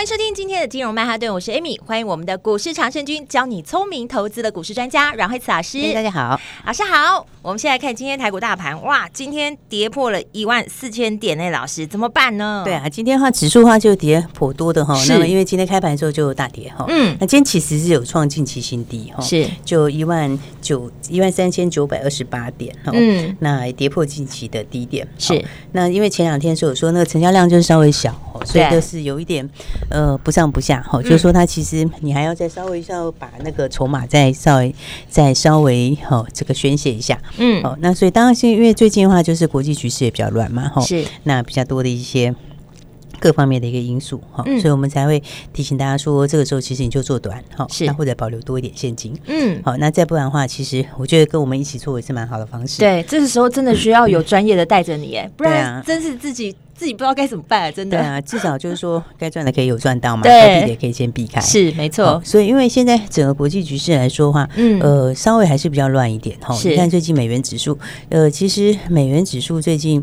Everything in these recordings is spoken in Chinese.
欢迎收听今天的金融曼哈顿，我是 Amy，欢迎我们的股市常胜军，教你聪明投资的股市专家阮慧慈老师。大家好，老师好。我们现在看今天台股大盘，哇，今天跌破了一万四千点呢，老师怎么办呢？对啊，今天的话指数的话就跌颇多的哈，那么因为今天开盘的时候就大跌哈，嗯，那今天其实是有创近期新低哈，是就一万九一万三千九百二十八点哈，嗯，那跌破近期的低点是，那因为前两天是有说那个成交量就是稍微小，所以就是有一点。呃，不上不下哈，就是说它其实你还要再稍微要把那个筹码再稍微再稍微哈这个宣泄一下，嗯，哦，那所以当然是因为最近的话就是国际局势也比较乱嘛，哈，是。那比较多的一些各方面的一个因素哈，所以我们才会提醒大家说，这个时候其实你就做短哈，是那或者保留多一点现金，嗯，好，那再不然的话，其实我觉得跟我们一起做也是蛮好的方式。对，这个时候真的需要有专业的带着你，哎，不然真是自己。自己不知道该怎么办啊！真的，对啊，至少就是说，该赚的可以有赚到嘛，该避的也可以先避开，是没错。所以，因为现在整个国际局势来说的话，嗯，呃，稍微还是比较乱一点哈。你看最近美元指数，呃，其实美元指数最近。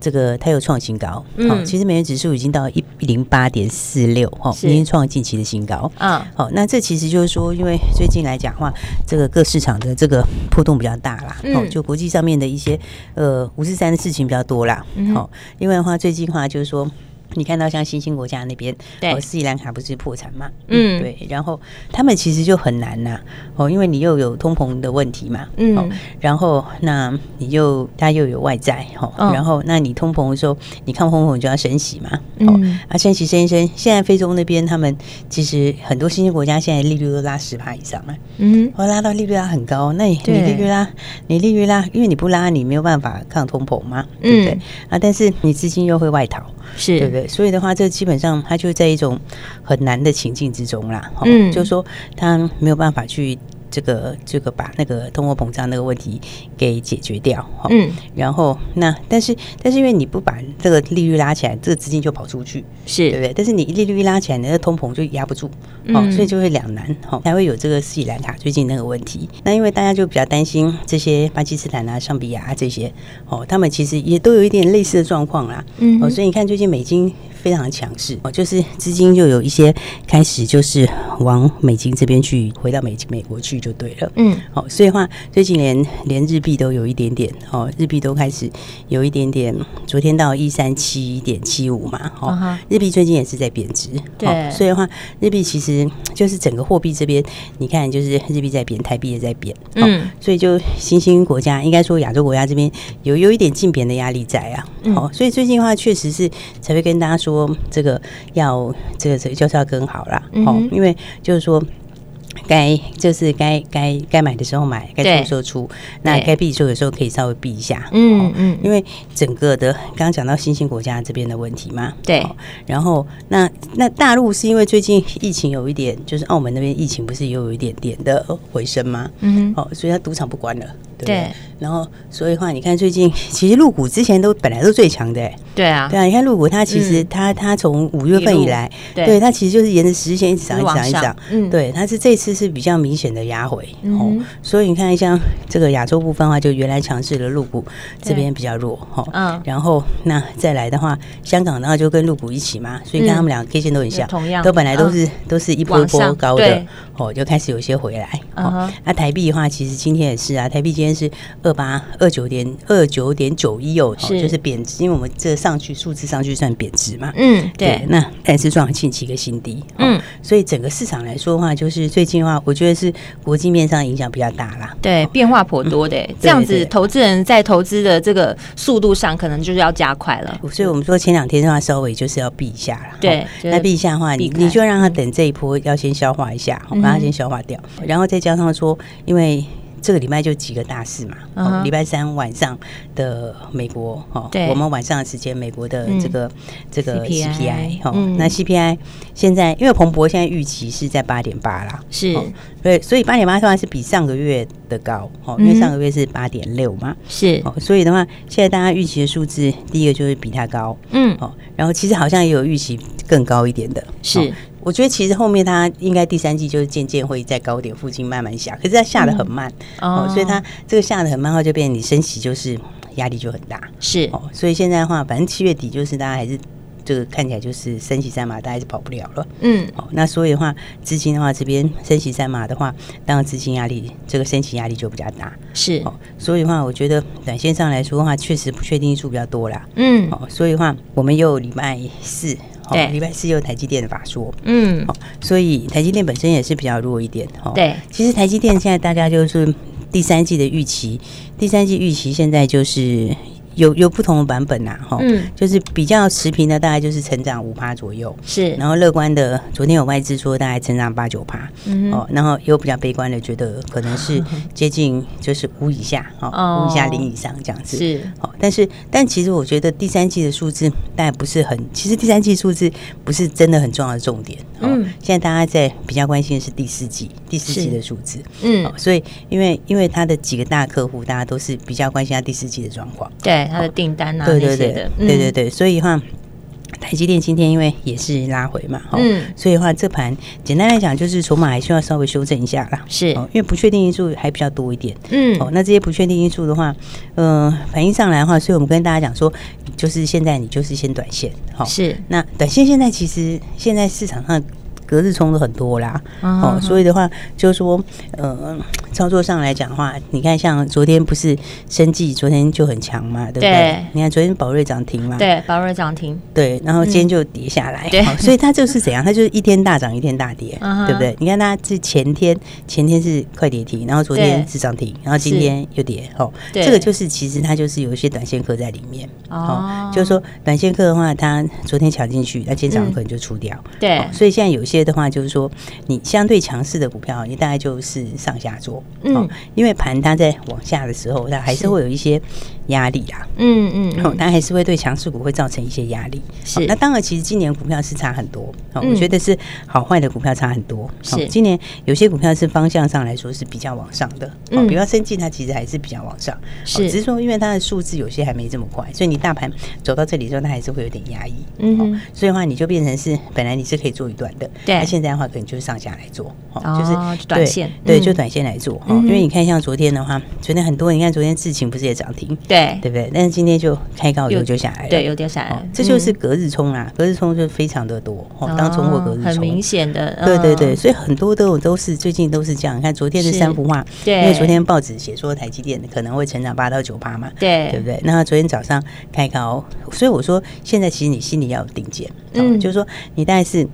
这个它有创新高，嗯，其实美元指数已经到一零八点四六，哈，已经创近期的新高，嗯，好，那这其实就是说，因为最近来讲的话，这个各市场的这个波动比较大啦，嗯，就国际上面的一些呃五四三的事情比较多啦，好，另外的话，最近的话就是说。你看到像新兴国家那边，哦，斯里兰卡不是破产嘛？嗯，对，然后他们其实就很难呐，哦，因为你又有通膨的问题嘛，嗯，然后那你又他又有外债，哦，然后那你通膨的时候，你抗通膨就要升息嘛，嗯，啊，升息升一升，现在非洲那边他们其实很多新兴国家现在利率都拉十趴以上嘛，嗯，我拉到利率拉很高，那你你利率拉，你利率拉，因为你不拉，你没有办法抗通膨嘛，对不对？啊，但是你资金又会外逃，是对不对？所以的话，这基本上他就在一种很难的情境之中啦。嗯，就是说他没有办法去。这个这个把那个通货膨胀那个问题给解决掉，嗯，然后那但是但是因为你不把这个利率拉起来，这个资金就跑出去，是对不对？但是你利率一拉起来，那个通膨就压不住，哦，所以就会两难，哈，才会有这个斯里兰卡最近那个问题。那因为大家就比较担心这些巴基斯坦啊、上比亚啊这些，哦，他们其实也都有一点类似的状况啦，嗯，哦，所以你看最近美金。非常强势哦，就是资金就有一些开始就是往美金这边去，回到美美国去就对了。嗯，好，所以的话最近连连日币都有一点点哦，日币都开始有一点点，昨天到一三七点七五嘛，哦，日币最近也是在贬值。对，所以的话日币其实就是整个货币这边，你看就是日币在贬，台币也在贬。嗯，所以就新兴国家应该说亚洲国家这边有有一点竞贬的压力在啊。好，所以最近的话确实是才会跟大家说。说这个要这个这个就是要跟好啦，哦、嗯，因为就是说该就是该该该买的时候买，该出的时候出，那该避的时候有时候可以稍微避一下，嗯嗯，因为整个的刚刚讲到新兴国家这边的问题嘛，对，然后那那大陆是因为最近疫情有一点，就是澳门那边疫情不是又有一点点的回升吗？嗯，哦，所以他赌场不关了，对，对，然后所以的话你看最近其实入股之前都本来都最强的、欸。对啊，对啊，你看入股，它其实它它从五月份以来，对它其实就是沿着十日线一直涨，一直涨，一直涨。嗯，对，它是这次是比较明显的压回哦，所以你看像这个亚洲部分的话，就原来强势的入股这边比较弱哈。嗯，然后那再来的话，香港的话就跟入股一起嘛，所以看他们两个 K 线都很像，同样都本来都是都是一波一波高的哦，就开始有些回来。哦，那台币的话，其实今天也是啊，台币今天是二八二九点二九点九一哦，就是贬值，因为我们这上。去数字上去算贬值嘛？嗯，对。那但是创了近期一个新低，嗯，所以整个市场来说的话，就是最近的话，我觉得是国际面上影响比较大啦。对，变化颇多的，这样子投资人在投资的这个速度上，可能就是要加快了。所以我们说前两天的话，稍微就是要避一下了。对，那避一下的话，你你就让他等这一波要先消化一下，让他先消化掉，然后再加上说，因为。这个礼拜就几个大事嘛，哦，礼拜三晚上的美国，哦，我们晚上的时间，美国的这个这个 CPI，哦，那 CPI 现在因为彭博现在预期是在八点八啦，是，对，所以八点八算是比上个月的高，哦，因为上个月是八点六嘛，是，哦，所以的话，现在大家预期的数字，第一个就是比它高，嗯，哦，然后其实好像也有预期更高一点的，是。我觉得其实后面它应该第三季就是渐渐会在高点附近慢慢下，可是它下得很慢，嗯、哦，所以它这个下得很慢的话，就变成你升息就是压力就很大，是。哦，所以现在的话，反正七月底就是大家还是这个看起来就是升息三码，大家还是跑不了了，嗯，哦，那所以的话，资金的话这边升息三码的话，当然资金压力这个升息压力就比较大，是。哦，所以的话，我觉得短线上来说的话，确实不确定因素比较多啦，嗯，哦，所以的话，我们又礼拜四。对，礼拜四有台积电的法说，嗯，好，所以台积电本身也是比较弱一点，哈。对，其实台积电现在大家就是第三季的预期，第三季预期现在就是。有有不同的版本呐，哈，嗯，就是比较持平的，大概就是成长五趴左右，是，然后乐观的，昨天有外资说大概成长八九趴，嗯，哦，然后有比较悲观的，觉得可能是接近就是五以下，哦，五以下零以上这样子，是，哦，但是但其实我觉得第三季的数字大概不是很，其实第三季数字不是真的很重要的重点，嗯，现在大家在比较关心的是第四季，第四季的数字，嗯，所以因为因为他的几个大客户，大家都是比较关心他第四季的状况，对。他的订单啊，对对对，对对对，所以的话，台积电今天因为也是拉回嘛，嗯，所以的话，这盘简单来讲就是筹码还需要稍微修正一下啦，是，因为不确定因素还比较多一点，嗯，哦，那这些不确定因素的话，嗯，反映上来的话，所以我们跟大家讲说，就是现在你就是先短线，好，是，那短线现在其实现在市场上。隔日冲的很多啦，哦，所以的话就是说，呃，操作上来讲的话，你看像昨天不是生技昨天就很强嘛，对不对？你看昨天宝瑞涨停嘛，对，宝瑞涨停，对，然后今天就跌下来，对，所以它就是怎样？它就是一天大涨一天大跌，对不对？你看它是前天前天是快跌停，然后昨天是涨停，然后今天又跌，哦，这个就是其实它就是有一些短线客在里面，哦，就是说短线客的话，它昨天抢进去，那今天早上可能就出掉，对，所以现在有些。的话就是说，你相对强势的股票，你大概就是上下做，嗯，因为盘它在往下的时候，它还是会有一些压力啦，嗯嗯，好，它还是会对强势股会造成一些压力。是，那当然，其实今年股票是差很多，我觉得是好坏的股票差很多。是，今年有些股票是方向上来说是比较往上的，嗯，比方生技它其实还是比较往上，是，只是说因为它的数字有些还没这么快，所以你大盘走到这里之后，它还是会有点压抑，嗯，所以的话你就变成是本来你是可以做一段的，对。那现在的话，可能就是上下来做，就是短线，对，就短线来做。因为你看，像昨天的话，昨天很多，你看昨天智勤不是也涨停，对，对不对？但是今天就开高以后就下来了，对，有点下来。这就是隔日冲啊，隔日冲就非常的多，哦当冲或隔日冲，很明显的，对对对。所以很多都都是最近都是这样。你看昨天的三幅画，对，因为昨天报纸写说台积电可能会成长八到九趴嘛，对，对不对？那昨天早上开高，所以我说现在其实你心里要有定见，嗯，就是说你大概是。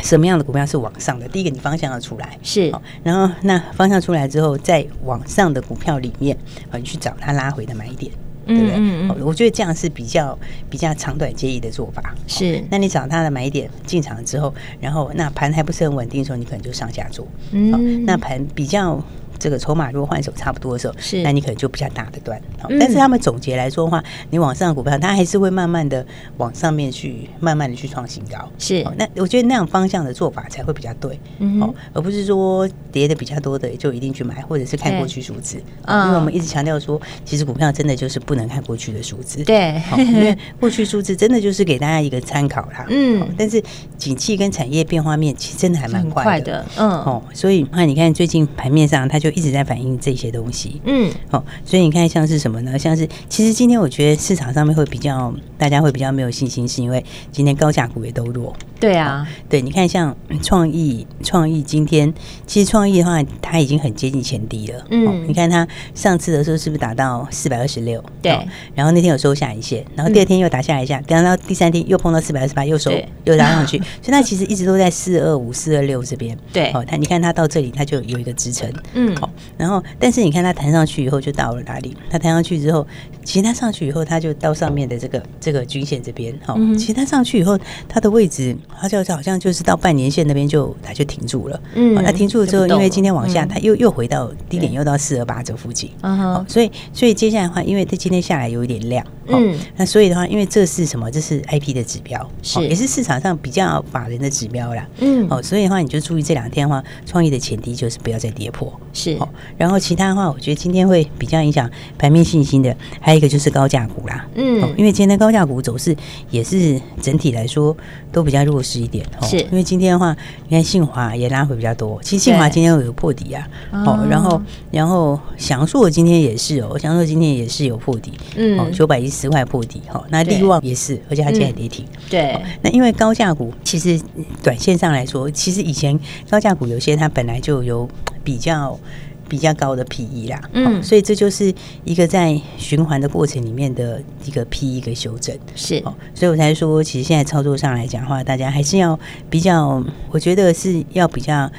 什么样的股票是往上的？第一个，你方向要出来，是。然后，那方向出来之后，在往上的股票里面，啊，你去找它拉回的买点，对不对？嗯嗯。我觉得这样是比较比较长短皆宜的做法。是。那你找它的买点进场之后，然后那盘还不是很稳定的时候，你可能就上下做。嗯。那盘比较。这个筹码如果换手差不多的时候，是，那你可能就比较大的段。但是他们总结来说的话，你往上的股票，它还是会慢慢的往上面去，慢慢的去创新高。是，那我觉得那样方向的做法才会比较对。哦，而不是说跌的比较多的就一定去买，或者是看过去数字。嗯因为我们一直强调说，其实股票真的就是不能看过去的数字。对，因为过去数字真的就是给大家一个参考啦。嗯，但是景气跟产业变化面其实真的还蛮快的。嗯，哦，所以那你看最近盘面上它就。就一直在反映这些东西，嗯，好，所以你看像是什么呢？像是其实今天我觉得市场上面会比较，大家会比较没有信心，是因为今天高价股也都弱。对啊，对，你看像创意，创意今天其实创意的话，它已经很接近前低了。嗯，你看它上次的时候是不是打到四百二十六？对，然后那天有收下一线，然后第二天又打下来一下，等到第三天又碰到四百二十八，又收又拉上去，所以它其实一直都在四二五、四二六这边。对，哦，它你看它到这里，它就有一个支撑。嗯。好，然后，但是你看它弹上去以后就到了哪里？它弹上去之后，其实它上去以后，它就到上面的这个这个均线这边。好，其实它上去以后，它的位置它就好像就是到半年线那边就它就停住了。嗯，它停住了之后，因为今天往下，它又又回到低点，又到四二八这附近。嗯哼，所以所以接下来的话，因为它今天下来有一点量。嗯，那所以的话，因为这是什么？这是 IP 的指标，是也是市场上比较法人的指标啦。嗯，哦，所以的话，你就注意这两天的话，创意的前提就是不要再跌破。是，哦，然后其他的话，我觉得今天会比较影响盘面信心的，还有一个就是高价股啦。嗯，因为今天高价股走势也是整体来说都比较弱势一点。是，因为今天的话，你看信华也拉回比较多，其实信华今天有破底啊。哦，然后然后祥硕今天也是哦，祥硕今天也是有破底。嗯，哦，九百一十。十块破底哈，那力旺也是，而且它现在跌停。对，那因为高价股其实短线上来说，其实以前高价股有些它本来就有比较比较高的 PE 啦，嗯，所以这就是一个在循环的过程里面的一个 PE 一个修正。是，哦所以我才说，其实现在操作上来讲的话，大家还是要比较，我觉得是要比较。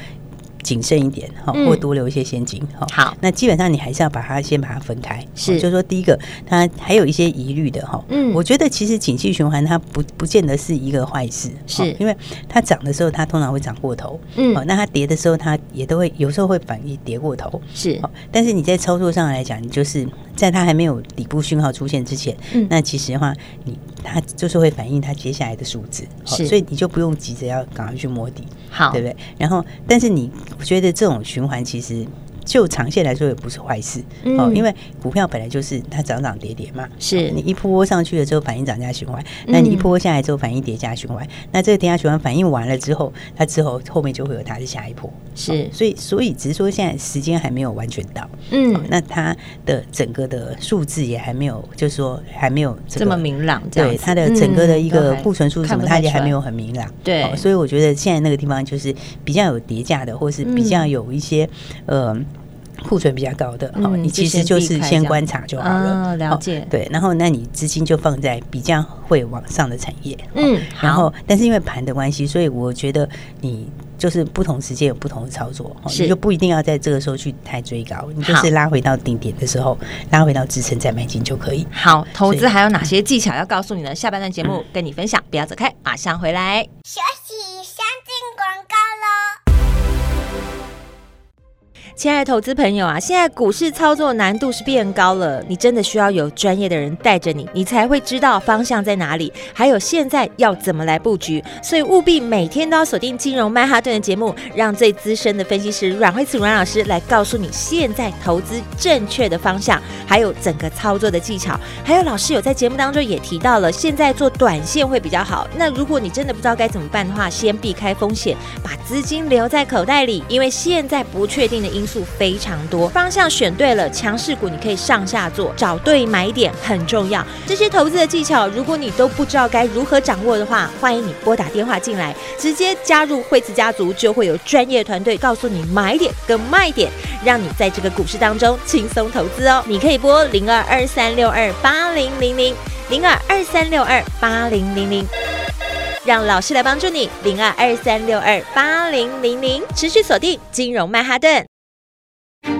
谨慎一点哈，或多留一些现金哈。好，那基本上你还是要把它先把它分开。是，就是说第一个，它还有一些疑虑的哈。嗯，我觉得其实景气循环它不不见得是一个坏事，是因为它涨的时候它通常会涨过头。嗯，那它跌的时候它也都会有时候会反应跌过头。是，但是你在操作上来讲，你就是在它还没有底部讯号出现之前，嗯，那其实的话你。它就是会反映它接下来的数字，是，所以你就不用急着要赶快去摸底，好，对不对？然后，但是你觉得这种循环其实。就长线来说也不是坏事哦，因为股票本来就是它涨涨跌跌嘛。是你一波上去了之后反映涨价循环，那你一波下来之后反映跌价循环，那这个跌价循环反映完了之后，它之后后面就会有它的下一波。是，所以所以只是说现在时间还没有完全到，嗯，那它的整个的数字也还没有，就是说还没有这么明朗。对，它的整个的一个库存数什么，它也还没有很明朗。对，所以我觉得现在那个地方就是比较有叠价的，或是比较有一些呃。库存比较高的，哦，你其实就是先观察就好了。了解，对，然后那你资金就放在比较会往上的产业。嗯，然后但是因为盘的关系，所以我觉得你就是不同时间有不同的操作，你就不一定要在这个时候去太追高，你就是拉回到顶点的时候，拉回到支撑再买进就可以。好，投资还有哪些技巧要告诉你呢？下半段节目跟你分享，不要走开，马上回来。休息，亲爱的投资朋友啊，现在股市操作难度是变高了，你真的需要有专业的人带着你，你才会知道方向在哪里，还有现在要怎么来布局。所以务必每天都要锁定金融曼哈顿的节目，让最资深的分析师阮慧慈阮老师来告诉你现在投资正确的方向，还有整个操作的技巧。还有老师有在节目当中也提到了，现在做短线会比较好。那如果你真的不知道该怎么办的话，先避开风险，把资金留在口袋里，因为现在不确定的因数非常多，方向选对了，强势股你可以上下做，找对买点很重要。这些投资的技巧，如果你都不知道该如何掌握的话，欢迎你拨打电话进来，直接加入惠慈家族，就会有专业团队告诉你买点跟卖点，让你在这个股市当中轻松投资哦。你可以拨零二二三六二八零零零零二二三六二八零零零，让老师来帮助你零二二三六二八零零零，持续锁定金融曼哈顿。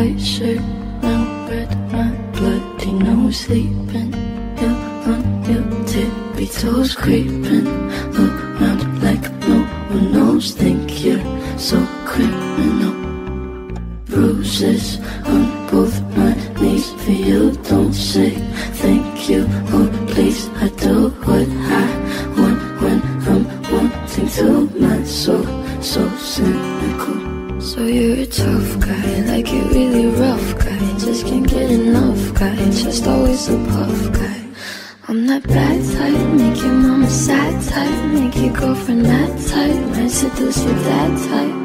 white shirt, now red. my bloody nose sleeping. Hill on your tippy toes creeping around like no one knows. Think you're so criminal. Bruises on both my knees for you. Don't say thank you. Oh, please, I do what I want when I'm wanting to. My soul so cynical. So you're a tough guy, like you really rough guy. Just can't get enough guy, just always a puff guy. I'm that bad type, make your mama sad type, make your girlfriend that type, might seduce your dad type.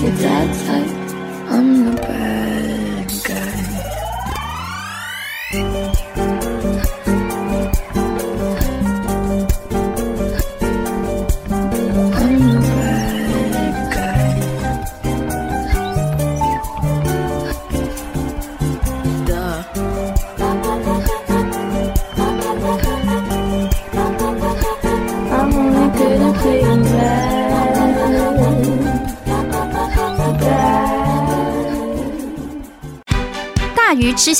you that.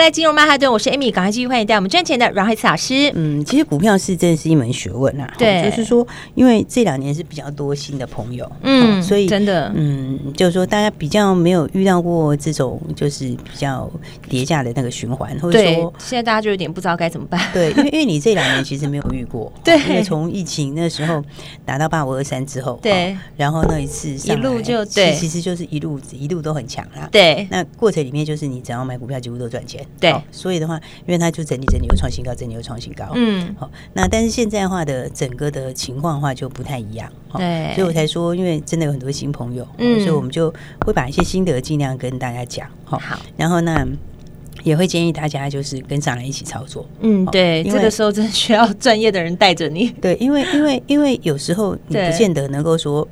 回来，金融曼哈顿，我是 Amy，赶快继续欢迎带我们赚钱的阮慧慈老师。嗯，其实股票是真的是一门学问啊。对，就是说，因为这两年是比较多新的朋友，嗯，所以真的，嗯，就是说大家比较没有遇到过这种就是比较叠价的那个循环，或者说现在大家就有点不知道该怎么办。对，因为因为你这两年其实没有遇过，对，因为从疫情那时候达到八五二三之后，对，然后那一次一路就对，其实就是一路一路都很强啦。对，那过程里面就是你只要买股票几乎都赚钱，对。所以的话，因为它就整理整理又创新高，整理又创新高。嗯，好，那但是现在的话的整个的情况的话就不太一样。对，所以我才说，因为真的有很多新朋友，嗯，所以我们就会把一些心得尽量跟大家讲。好，然后那也会建议大家就是跟上来一起操作。嗯，对，这个时候真的需要专业的人带着你。对，因为因为因为有时候你不见得能够说。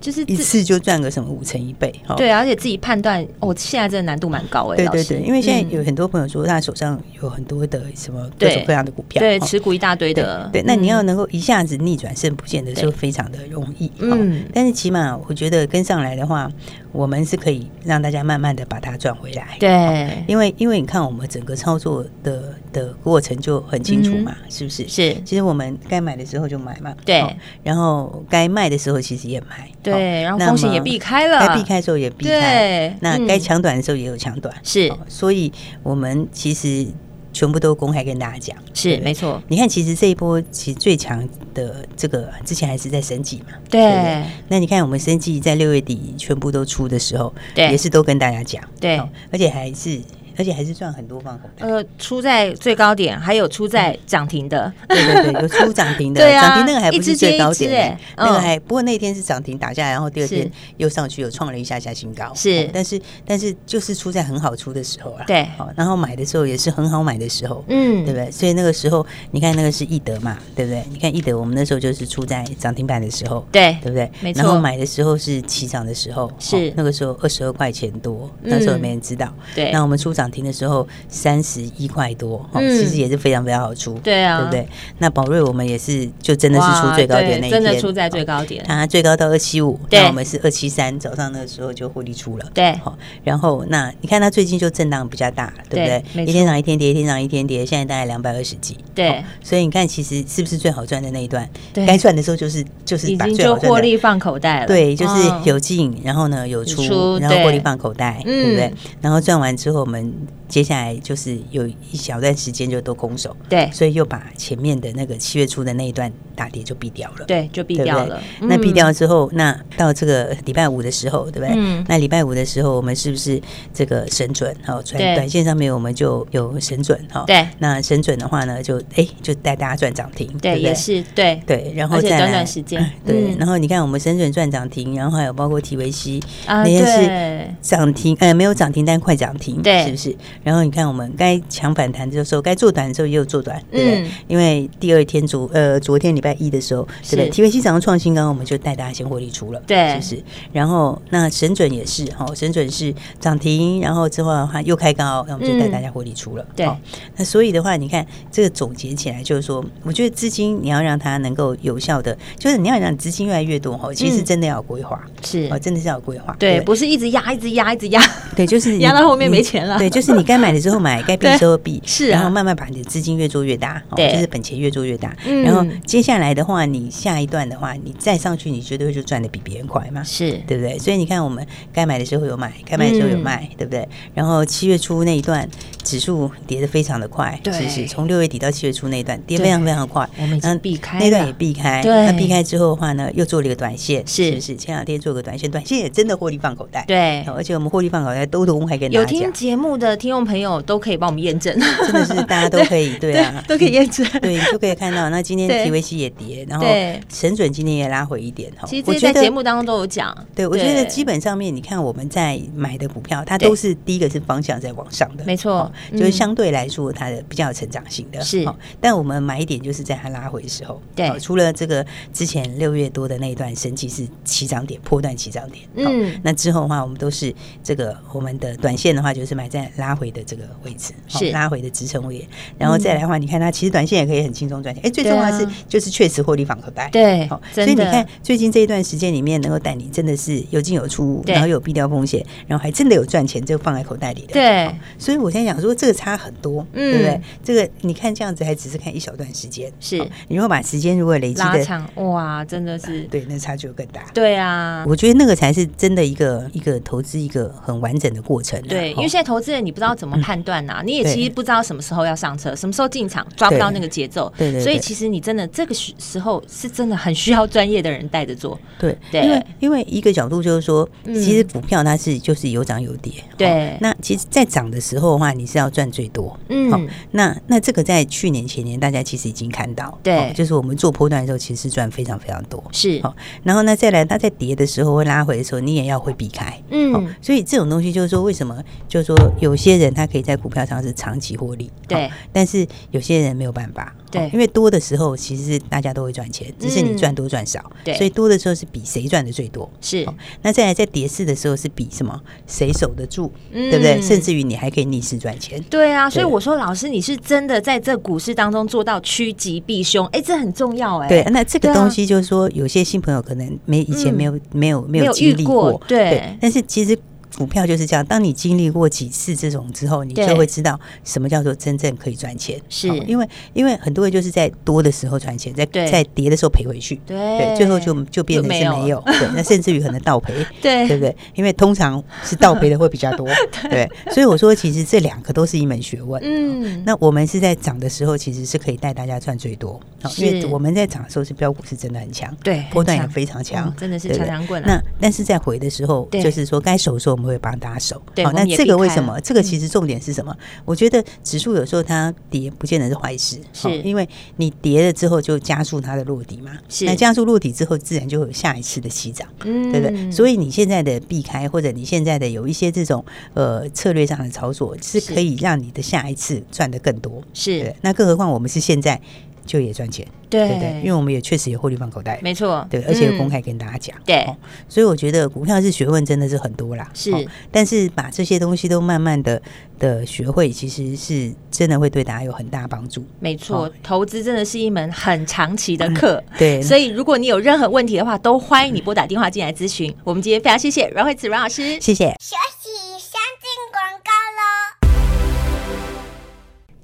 就是一次就赚个什么五成一倍，对，而且自己判断，哦，现在这个难度蛮高哎。对对对，因为现在有很多朋友说他手上有很多的什么各种各样的股票，对，持股一大堆的。对，那你要能够一下子逆转胜，不见得就非常的容易。嗯，但是起码我觉得跟上来的话，我们是可以让大家慢慢的把它赚回来。对，因为因为你看我们整个操作的的过程就很清楚嘛，是不是？是，其实我们该买的时候就买嘛，对，然后该卖的时候其实也买，对，然后风险。也避开了，该避开的时候也避开。对，那该抢短的时候也有抢短，是。所以我们其实全部都公开跟大家讲，是没错。你看，其实这一波其实最强的这个之前还是在升级嘛，对。那你看我们升级在六月底全部都出的时候，对，也是都跟大家讲，对，而且还是。而且还是赚很多方口袋。呃，出在最高点，还有出在涨停的。对对对，有出 涨停的。对啊，涨停那个还不是最高点，那个还不过那天是涨停打下来，然后第二天又上去，又创了一下下新高。是，但是但是就是出在很好出的时候啊。对。好然后买的时候也是很好买的时候。嗯。对不对？所以那个时候，你看那个是易德嘛，对不对？你看易德，我们那时候就是出在涨停板的时候。对。对不对？没错。然后买的时候是起涨的时候。是。那个时候二十二块钱多，那时候也没人知道。对。那我们出涨停的时候。三十一块多，其实也是非常非常好出，对啊，对不对？那宝瑞我们也是，就真的是出最高点那一天，真的出在最高点，它最高到二七五，那我们是二七三，早上那个时候就获利出了，对。好，然后那你看它最近就震荡比较大，对不对？一天涨一天跌，一天涨一天跌，现在大概两百二十几，对。所以你看，其实是不是最好赚的那一段？该赚的时候就是就是把最好赚的获利放口袋了，对，就是有进，然后呢有出，然后获利放口袋，对不对？然后赚完之后，我们接下来就是有。一小段时间就都空手，对，所以又把前面的那个七月初的那一段大跌就避掉了，对，就避掉了。那避掉之后，那到这个礼拜五的时候，对不对？嗯。那礼拜五的时候，我们是不是这个神准？好，短短线上面我们就有神准哈。对。那神准的话呢，就哎，就带大家赚涨停，对，也是对对。然后再短短时间，对。然后你看我们神准赚涨停，然后还有包括提维西那些是涨停，呃，没有涨停但快涨停，对，是不是？然后你看我们该抢反弹的时候，该做短的时候也有做短，对不对？因为第二天昨呃昨天礼拜一的时候，对不对？提维西涨到创新高，我们就带大家先获利出了，对，是不是？然后那神准也是哈，神准是涨停，然后之后的话又开高，那我们就带大家获利出了，对。那所以的话，你看这个总结起来就是说，我觉得资金你要让它能够有效的，就是你要让资金越来越多哈，其实真的要有规划，是哦，真的是要有规划，对，不是一直压，一直压，一直压，对，就是压到后面没钱了，对，就是你该买的时候买，该避的时候避。是，然后慢慢把你的资金越做越大，对，就是本钱越做越大。然后接下来的话，你下一段的话，你再上去，你绝对会就赚的比别人快嘛，是对不对？所以你看，我们该买的时候有买，该卖的时候有卖，对不对？然后七月初那一段指数跌的非常的快，对，是从六月底到七月初那一段跌非常非常的快，我们已经避开那段也避开，对，那避开之后的话呢，又做了一个短线，是不是？前两天做个短线，短线也真的获利放口袋，对，而且我们获利放口袋都都公开跟大家听节目的听众朋友都可以帮我们验证，真的是大家都。可以，对啊，都可以验证，对，都可以看到。那今天提维西也跌，然后神准今天也拉回一点哈。其实这些在节目当中都有讲。对，我觉得基本上面，你看我们在买的股票，它都是第一个是方向在往上的，没错，就是相对来说它的比较有成长性的。是，但我们买一点就是在它拉回的时候。对，除了这个之前六月多的那一段神奇是起涨点，破断起涨点。嗯，那之后的话，我们都是这个我们的短线的话，就是买在拉回的这个位置，是拉回的支撑位。然后再来的话，你看它其实短线也可以很轻松赚钱。哎，最重要的是就是确实获利放口袋。对，好，所以你看最近这一段时间里面，能够带你真的是有进有出，然后有避掉风险，然后还真的有赚钱，就放在口袋里的。对，所以我现在想说这个差很多，对不对？这个你看这样子还只是看一小段时间，是你如果把时间如果累积的长，哇，真的是对，那差距就更大。对啊，我觉得那个才是真的一个一个投资一个很完整的过程。对，因为现在投资人你不知道怎么判断呐，你也其实不知道什么时候要上车，什么时候进场抓不到那个节奏，对对，所以其实你真的这个时候是真的很需要专业的人带着做。对对，因为因为一个角度就是说，其实股票它是就是有涨有跌。对，那其实，在涨的时候的话，你是要赚最多。嗯，那那这个在去年前年大家其实已经看到，对，就是我们做波段的时候，其实是赚非常非常多。是，好，然后呢，再来它在跌的时候会拉回的时候，你也要会避开。嗯，所以这种东西就是说，为什么就是说有些人他可以在股票上是长期获利，对，但是有些人没有办法。对，因为多的时候其实是大家都会赚钱，只是你赚多赚少。对，所以多的时候是比谁赚的最多。是，那再来在跌势的时候是比什么？谁守得住？对不对？甚至于你还可以逆势赚钱。对啊，所以我说老师，你是真的在这股市当中做到趋吉避凶，哎，这很重要哎。对，那这个东西就是说，有些新朋友可能没以前没有没有没有经历过，对，但是其实。股票就是这样，当你经历过几次这种之后，你就会知道什么叫做真正可以赚钱。是，因为因为很多人就是在多的时候赚钱，在在跌的时候赔回去。对，最后就就变成是没有。对，那甚至于可能倒赔。对，对不对？因为通常是倒赔的会比较多。对，所以我说其实这两个都是一门学问。嗯，那我们是在涨的时候，其实是可以带大家赚最多。因为我们在涨的时候是标股是真的很强，对，波段也非常强，真的是强强滚。那但是在回的时候，就是说该守的时候我们。会帮大家守，好，那这个为什么？这个其实重点是什么？我觉得指数有时候它跌，不见得是坏事，是因为你跌了之后就加速它的落底嘛。是，那加速落底之后，自然就会有下一次的起涨，对不对？所以你现在的避开，或者你现在的有一些这种呃策略上的操作，是可以让你的下一次赚得更多。是，那更何况我们是现在。就也赚钱，对。对，因为我们也确实有获利放口袋，没错，对，而且有公开跟大家讲，对，所以我觉得股票是学问，真的是很多啦，是，但是把这些东西都慢慢的的学会，其实是真的会对大家有很大帮助，没错，投资真的是一门很长期的课，对，所以如果你有任何问题的话，都欢迎你拨打电话进来咨询。我们今天非常谢谢阮慧慈阮老师，谢谢。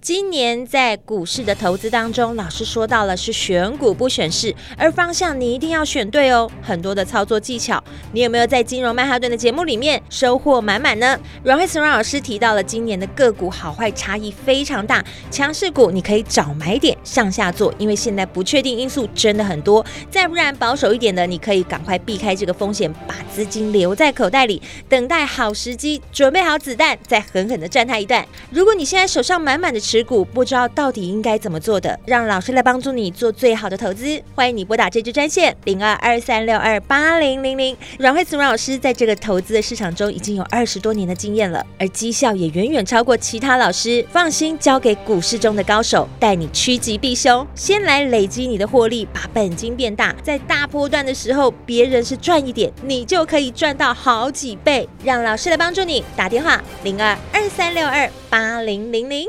今年在股市的投资当中，老师说到了是选股不选市，而方向你一定要选对哦。很多的操作技巧，你有没有在金融曼哈顿的节目里面收获满满呢？阮慧慈阮老师提到了今年的个股好坏差异非常大，强势股你可以找买点向下做，因为现在不确定因素真的很多。再不然保守一点的，你可以赶快避开这个风险，把资金留在口袋里，等待好时机，准备好子弹，再狠狠的战他一段。如果你现在手上满满的持股不知道到底应该怎么做的，让老师来帮助你做最好的投资。欢迎你拨打这支专线零二二三六二八零零零。阮慧慈阮老师在这个投资的市场中已经有二十多年的经验了，而绩效也远远超过其他老师。放心，交给股市中的高手，带你趋吉避凶，先来累积你的获利，把本金变大。在大波段的时候，别人是赚一点，你就可以赚到好几倍。让老师来帮助你，打电话零二二三六二八零零零。